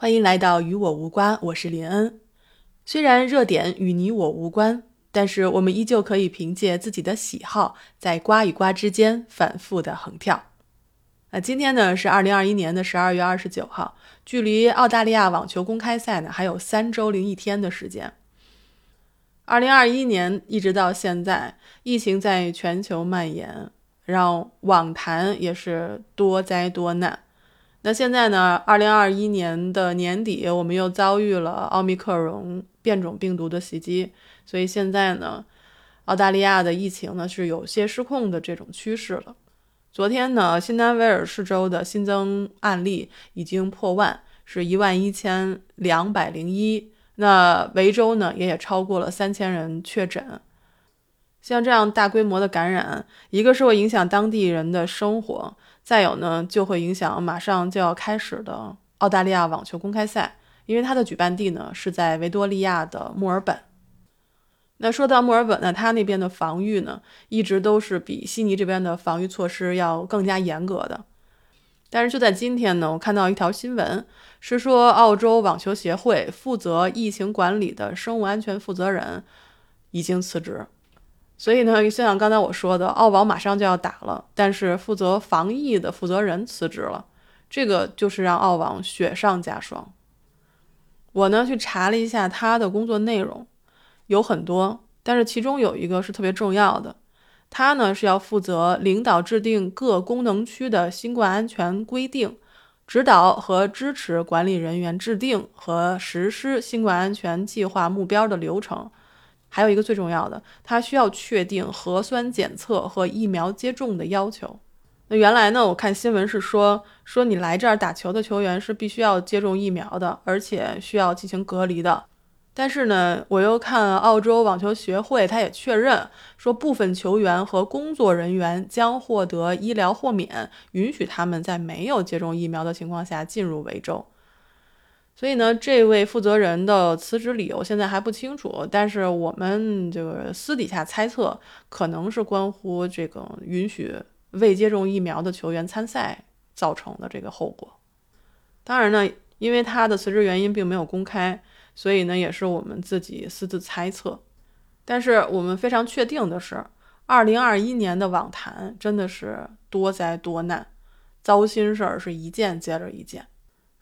欢迎来到与我无关，我是林恩。虽然热点与你我无关，但是我们依旧可以凭借自己的喜好，在瓜与瓜之间反复的横跳。那今天呢是二零二一年的十二月二十九号，距离澳大利亚网球公开赛呢还有三周零一天的时间。二零二一年一直到现在，疫情在全球蔓延，让网坛也是多灾多难。那现在呢？二零二一年的年底，我们又遭遇了奥密克戎变种病毒的袭击，所以现在呢，澳大利亚的疫情呢是有些失控的这种趋势了。昨天呢，新南威尔士州的新增案例已经破万，是一万一千两百零一。那维州呢，也也超过了三千人确诊。像这样大规模的感染，一个是会影响当地人的生活。再有呢，就会影响马上就要开始的澳大利亚网球公开赛，因为它的举办地呢是在维多利亚的墨尔本。那说到墨尔本呢，它那边的防御呢，一直都是比悉尼这边的防御措施要更加严格的。但是就在今天呢，我看到一条新闻，是说澳洲网球协会负责疫情管理的生物安全负责人已经辞职。所以呢，就像刚才我说的，澳网马上就要打了，但是负责防疫的负责人辞职了，这个就是让澳网雪上加霜。我呢去查了一下他的工作内容，有很多，但是其中有一个是特别重要的，他呢是要负责领导制定各功能区的新冠安全规定，指导和支持管理人员制定和实施新冠安全计划目标的流程。还有一个最重要的，他需要确定核酸检测和疫苗接种的要求。那原来呢，我看新闻是说，说你来这儿打球的球员是必须要接种疫苗的，而且需要进行隔离的。但是呢，我又看澳洲网球协会，他也确认说，部分球员和工作人员将获得医疗豁免，允许他们在没有接种疫苗的情况下进入维州。所以呢，这位负责人的辞职理由现在还不清楚，但是我们这个私底下猜测，可能是关乎这个允许未接种疫苗的球员参赛造成的这个后果。当然呢，因为他的辞职原因并没有公开，所以呢，也是我们自己私自猜测。但是我们非常确定的是，二零二一年的网坛真的是多灾多难，糟心事儿是一件接着一件。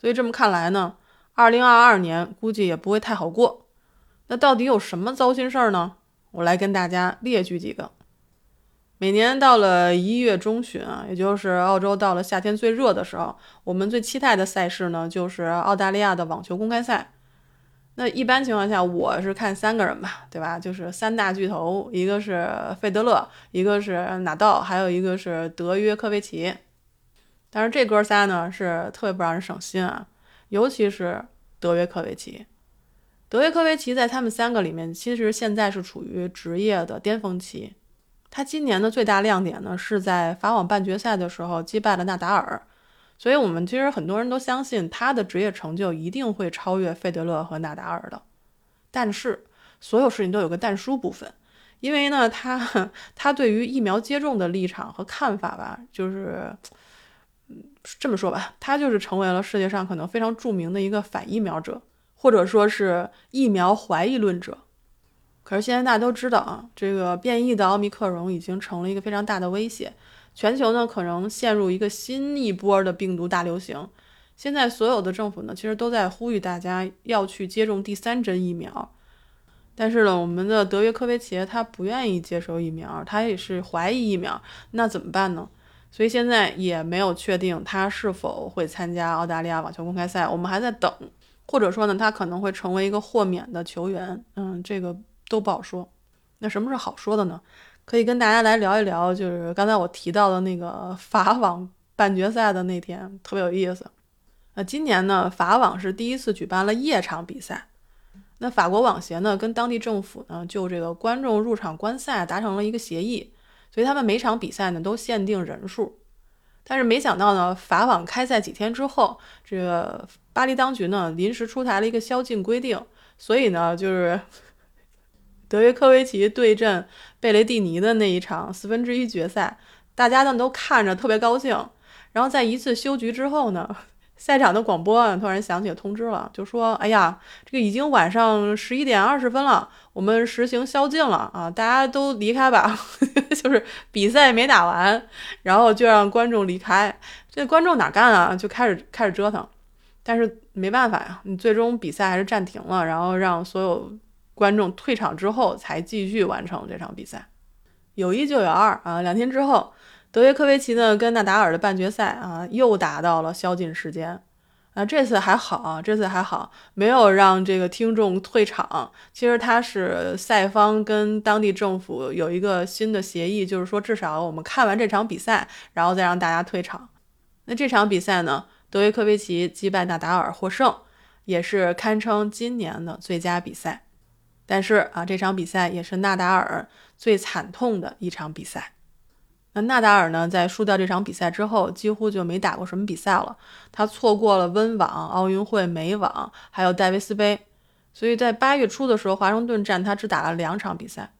所以这么看来呢？二零二二年估计也不会太好过，那到底有什么糟心事儿呢？我来跟大家列举几个。每年到了一月中旬啊，也就是澳洲到了夏天最热的时候，我们最期待的赛事呢，就是澳大利亚的网球公开赛。那一般情况下，我是看三个人吧，对吧？就是三大巨头，一个是费德勒，一个是纳豆，还有一个是德约科维奇。但是这哥仨呢，是特别不让人省心啊。尤其是德约科维奇，德约科维奇在他们三个里面，其实现在是处于职业的巅峰期。他今年的最大亮点呢，是在法网半决赛的时候击败了纳达尔，所以我们其实很多人都相信他的职业成就一定会超越费德勒和纳达尔的。但是所有事情都有个但书部分，因为呢，他 他对于疫苗接种的立场和看法吧，就是。这么说吧，他就是成为了世界上可能非常著名的一个反疫苗者，或者说是疫苗怀疑论者。可是现在大家都知道啊，这个变异的奥密克戎已经成了一个非常大的威胁，全球呢可能陷入一个新一波的病毒大流行。现在所有的政府呢，其实都在呼吁大家要去接种第三针疫苗，但是呢，我们的德约科维奇他不愿意接受疫苗，他也是怀疑疫苗，那怎么办呢？所以现在也没有确定他是否会参加澳大利亚网球公开赛，我们还在等，或者说呢，他可能会成为一个豁免的球员，嗯，这个都不好说。那什么是好说的呢？可以跟大家来聊一聊，就是刚才我提到的那个法网半决赛的那天，特别有意思。那今年呢，法网是第一次举办了夜场比赛，那法国网协呢跟当地政府呢就这个观众入场观赛达成了一个协议。所以他们每场比赛呢都限定人数，但是没想到呢，法网开赛几天之后，这个巴黎当局呢临时出台了一个宵禁规定，所以呢，就是 德约科维奇对阵贝雷蒂尼的那一场四分之一决赛，大家呢都看着特别高兴，然后在一次休局之后呢，赛场的广播突然响起通知了，就说：“哎呀，这个已经晚上十一点二十分了，我们实行宵禁了啊，大家都离开吧。”就是比赛没打完，然后就让观众离开。这观众哪干啊？就开始开始折腾。但是没办法呀，你最终比赛还是暂停了，然后让所有观众退场之后才继续完成这场比赛。有一就有二啊，两天之后。德约科维奇呢，跟纳达尔的半决赛啊，又打到了宵禁时间。啊，这次还好啊，这次还好，没有让这个听众退场。其实他是赛方跟当地政府有一个新的协议，就是说至少我们看完这场比赛，然后再让大家退场。那这场比赛呢，德约科维奇击败纳达尔获胜，也是堪称今年的最佳比赛。但是啊，这场比赛也是纳达尔最惨痛的一场比赛。那纳达尔呢，在输掉这场比赛之后，几乎就没打过什么比赛了。他错过了温网、奥运会美网，还有戴维斯杯。所以在八月初的时候，华盛顿站他只打了两场比赛。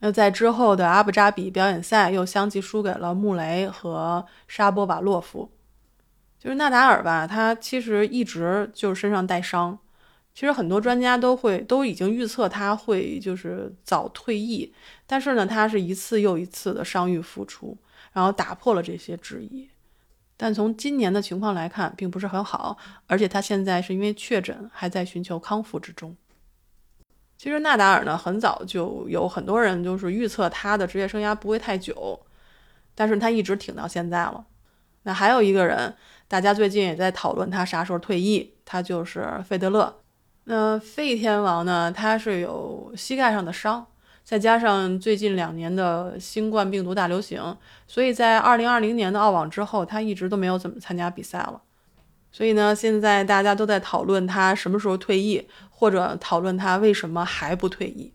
那在之后的阿布扎比表演赛，又相继输给了穆雷和沙波瓦洛夫。就是纳达尔吧，他其实一直就是身上带伤。其实很多专家都会都已经预测他会就是早退役，但是呢，他是一次又一次的伤愈复出，然后打破了这些质疑。但从今年的情况来看，并不是很好，而且他现在是因为确诊，还在寻求康复之中。其实纳达尔呢，很早就有很多人就是预测他的职业生涯不会太久，但是他一直挺到现在了。那还有一个人，大家最近也在讨论他啥时候退役，他就是费德勒。那费天王呢？他是有膝盖上的伤，再加上最近两年的新冠病毒大流行，所以在二零二零年的澳网之后，他一直都没有怎么参加比赛了。所以呢，现在大家都在讨论他什么时候退役，或者讨论他为什么还不退役。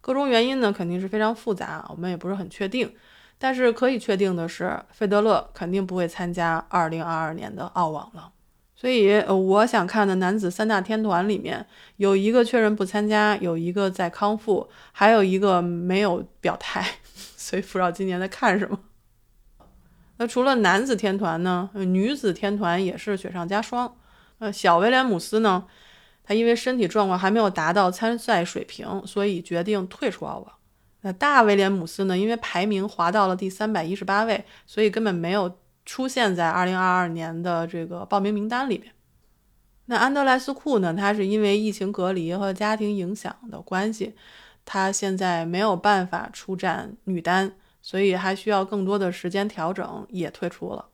各种原因呢，肯定是非常复杂，我们也不是很确定。但是可以确定的是，费德勒肯定不会参加二零二二年的澳网了。所以，呃，我想看的男子三大天团里面，有一个确认不参加，有一个在康复，还有一个没有表态。所以，不知道今年在看什么。那除了男子天团呢？女子天团也是雪上加霜。呃，小威廉姆斯呢，他因为身体状况还没有达到参赛水平，所以决定退出澳网。那大威廉姆斯呢，因为排名滑到了第三百一十八位，所以根本没有。出现在二零二二年的这个报名名单里面。那安德莱斯库呢？他是因为疫情隔离和家庭影响的关系，他现在没有办法出战女单，所以还需要更多的时间调整，也退出了。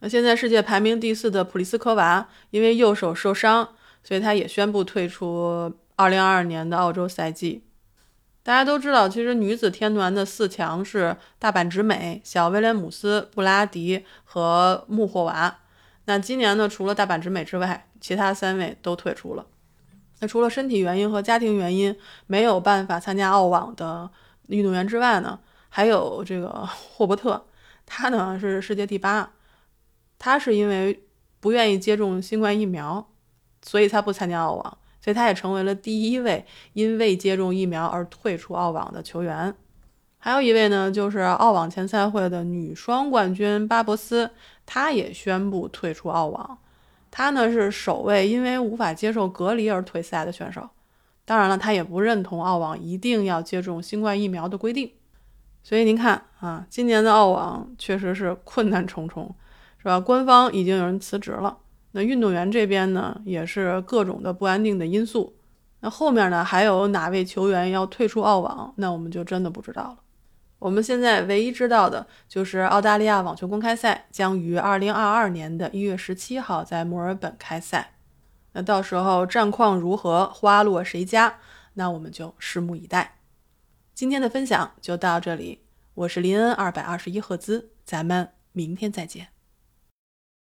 那现在世界排名第四的普利斯科娃，因为右手受伤，所以他也宣布退出二零二二年的澳洲赛季。大家都知道，其实女子天团的四强是大阪直美、小威廉姆斯、布拉迪和穆霍娃。那今年呢，除了大阪直美之外，其他三位都退出了。那除了身体原因和家庭原因没有办法参加澳网的运动员之外呢，还有这个 霍伯特，他呢是世界第八，他是因为不愿意接种新冠疫苗，所以他不参加澳网。所以他也成为了第一位因未接种疫苗而退出澳网的球员。还有一位呢，就是澳网前赛会的女双冠军巴博斯，她也宣布退出澳网。她呢是首位因为无法接受隔离而退赛的选手。当然了，她也不认同澳网一定要接种新冠疫苗的规定。所以您看啊，今年的澳网确实是困难重重，是吧？官方已经有人辞职了。那运动员这边呢，也是各种的不安定的因素。那后面呢，还有哪位球员要退出澳网？那我们就真的不知道了。我们现在唯一知道的就是澳大利亚网球公开赛将于二零二二年的一月十七号在墨尔本开赛。那到时候战况如何，花落谁家？那我们就拭目以待。今天的分享就到这里，我是林恩二百二十一赫兹，咱们明天再见。